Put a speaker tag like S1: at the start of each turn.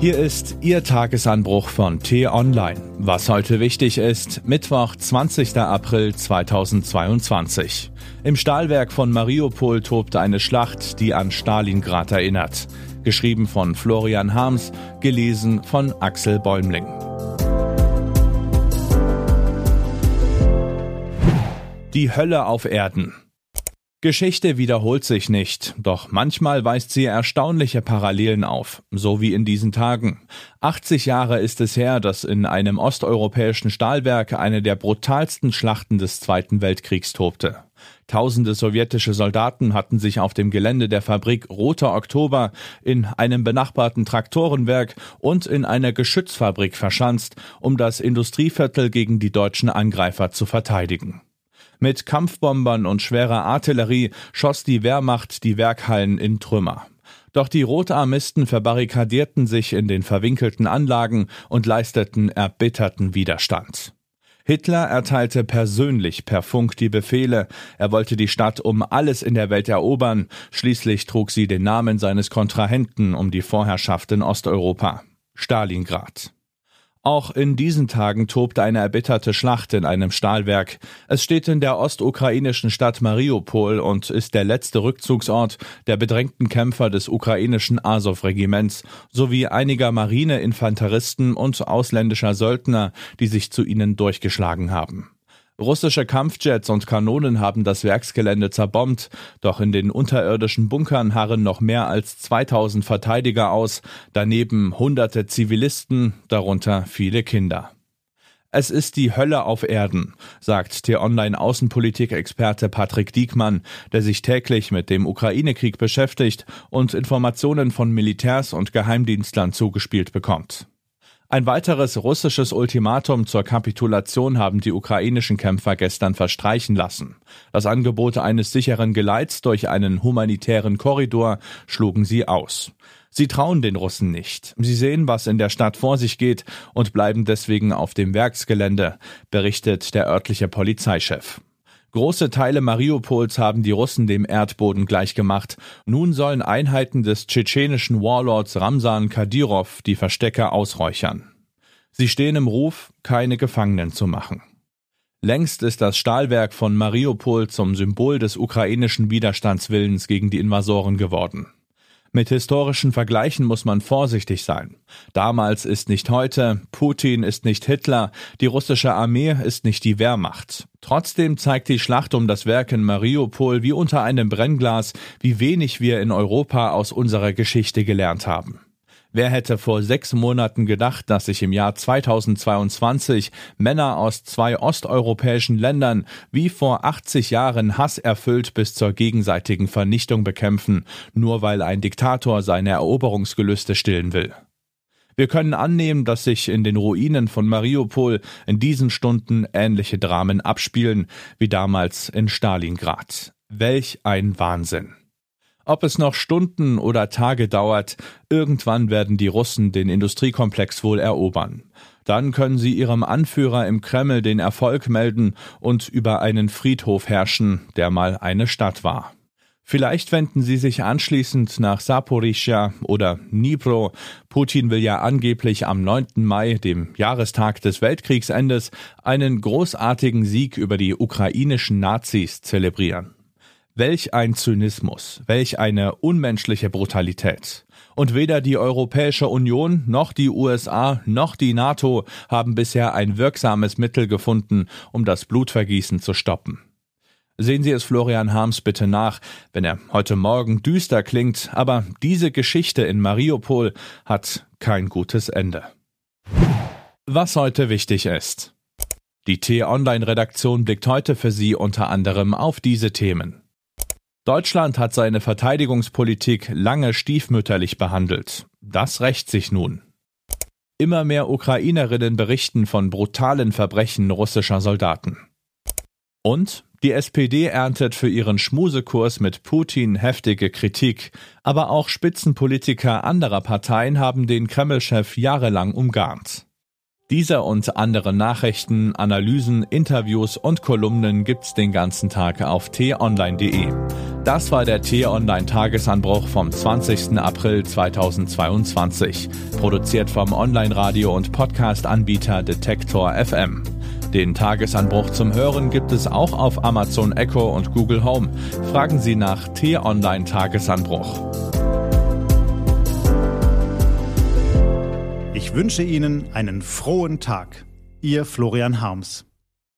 S1: Hier ist Ihr Tagesanbruch von T-Online. Was heute wichtig ist, Mittwoch, 20. April 2022. Im Stahlwerk von Mariupol tobt eine Schlacht, die an Stalingrad erinnert. Geschrieben von Florian Harms, gelesen von Axel Bäumling. Die Hölle auf Erden. Geschichte wiederholt sich nicht, doch manchmal weist sie erstaunliche Parallelen auf, so wie in diesen Tagen. 80 Jahre ist es her, dass in einem osteuropäischen Stahlwerk eine der brutalsten Schlachten des Zweiten Weltkriegs tobte. Tausende sowjetische Soldaten hatten sich auf dem Gelände der Fabrik Roter Oktober, in einem benachbarten Traktorenwerk und in einer Geschützfabrik verschanzt, um das Industrieviertel gegen die deutschen Angreifer zu verteidigen. Mit Kampfbombern und schwerer Artillerie schoss die Wehrmacht die Werkhallen in Trümmer. Doch die Rotarmisten verbarrikadierten sich in den verwinkelten Anlagen und leisteten erbitterten Widerstand. Hitler erteilte persönlich per Funk die Befehle, er wollte die Stadt um alles in der Welt erobern, schließlich trug sie den Namen seines Kontrahenten um die Vorherrschaft in Osteuropa Stalingrad. Auch in diesen Tagen tobt eine erbitterte Schlacht in einem Stahlwerk. Es steht in der ostukrainischen Stadt Mariupol und ist der letzte Rückzugsort der bedrängten Kämpfer des ukrainischen Azov-Regiments sowie einiger Marineinfanteristen und ausländischer Söldner, die sich zu ihnen durchgeschlagen haben. Russische Kampfjets und Kanonen haben das Werksgelände zerbombt, doch in den unterirdischen Bunkern harren noch mehr als 2000 Verteidiger aus, daneben hunderte Zivilisten, darunter viele Kinder. Es ist die Hölle auf Erden, sagt der Online-Außenpolitik-Experte Patrick Diekmann, der sich täglich mit dem Ukraine-Krieg beschäftigt und Informationen von Militärs und Geheimdienstlern zugespielt bekommt. Ein weiteres russisches Ultimatum zur Kapitulation haben die ukrainischen Kämpfer gestern verstreichen lassen. Das Angebot eines sicheren Geleits durch einen humanitären Korridor schlugen sie aus. Sie trauen den Russen nicht. Sie sehen, was in der Stadt vor sich geht und bleiben deswegen auf dem Werksgelände, berichtet der örtliche Polizeichef. Große Teile Mariupols haben die Russen dem Erdboden gleichgemacht. Nun sollen Einheiten des tschetschenischen Warlords Ramsan Kadyrov die Verstecke ausräuchern. Sie stehen im Ruf, keine Gefangenen zu machen. Längst ist das Stahlwerk von Mariupol zum Symbol des ukrainischen Widerstandswillens gegen die Invasoren geworden. Mit historischen Vergleichen muss man vorsichtig sein. Damals ist nicht heute, Putin ist nicht Hitler, die russische Armee ist nicht die Wehrmacht. Trotzdem zeigt die Schlacht um das Werk in Mariupol wie unter einem Brennglas, wie wenig wir in Europa aus unserer Geschichte gelernt haben. Wer hätte vor sechs Monaten gedacht, dass sich im Jahr 2022 Männer aus zwei osteuropäischen Ländern wie vor 80 Jahren hasserfüllt bis zur gegenseitigen Vernichtung bekämpfen, nur weil ein Diktator seine Eroberungsgelüste stillen will? Wir können annehmen, dass sich in den Ruinen von Mariupol in diesen Stunden ähnliche Dramen abspielen wie damals in Stalingrad. Welch ein Wahnsinn. Ob es noch Stunden oder Tage dauert, irgendwann werden die Russen den Industriekomplex wohl erobern. Dann können sie ihrem Anführer im Kreml den Erfolg melden und über einen Friedhof herrschen, der mal eine Stadt war. Vielleicht wenden sie sich anschließend nach Saporischja oder Dnipro. Putin will ja angeblich am 9. Mai, dem Jahrestag des Weltkriegsendes, einen großartigen Sieg über die ukrainischen Nazis zelebrieren. Welch ein Zynismus, welch eine unmenschliche Brutalität. Und weder die Europäische Union noch die USA noch die NATO haben bisher ein wirksames Mittel gefunden, um das Blutvergießen zu stoppen. Sehen Sie es Florian Harms bitte nach, wenn er heute Morgen düster klingt, aber diese Geschichte in Mariupol hat kein gutes Ende. Was heute wichtig ist. Die T-Online-Redaktion blickt heute für Sie unter anderem auf diese Themen. Deutschland hat seine Verteidigungspolitik lange stiefmütterlich behandelt. Das rächt sich nun. Immer mehr Ukrainerinnen berichten von brutalen Verbrechen russischer Soldaten. Und die SPD erntet für ihren Schmusekurs mit Putin heftige Kritik, aber auch Spitzenpolitiker anderer Parteien haben den Kreml-Chef jahrelang umgarnt. Diese und andere Nachrichten, Analysen, Interviews und Kolumnen gibt's den ganzen Tag auf t-online.de. Das war der T-Online-Tagesanbruch vom 20. April 2022. Produziert vom Online-Radio- und Podcast-Anbieter Detektor FM. Den Tagesanbruch zum Hören gibt es auch auf Amazon Echo und Google Home. Fragen Sie nach T-Online Tagesanbruch.
S2: Ich wünsche Ihnen einen frohen Tag. Ihr Florian Harms.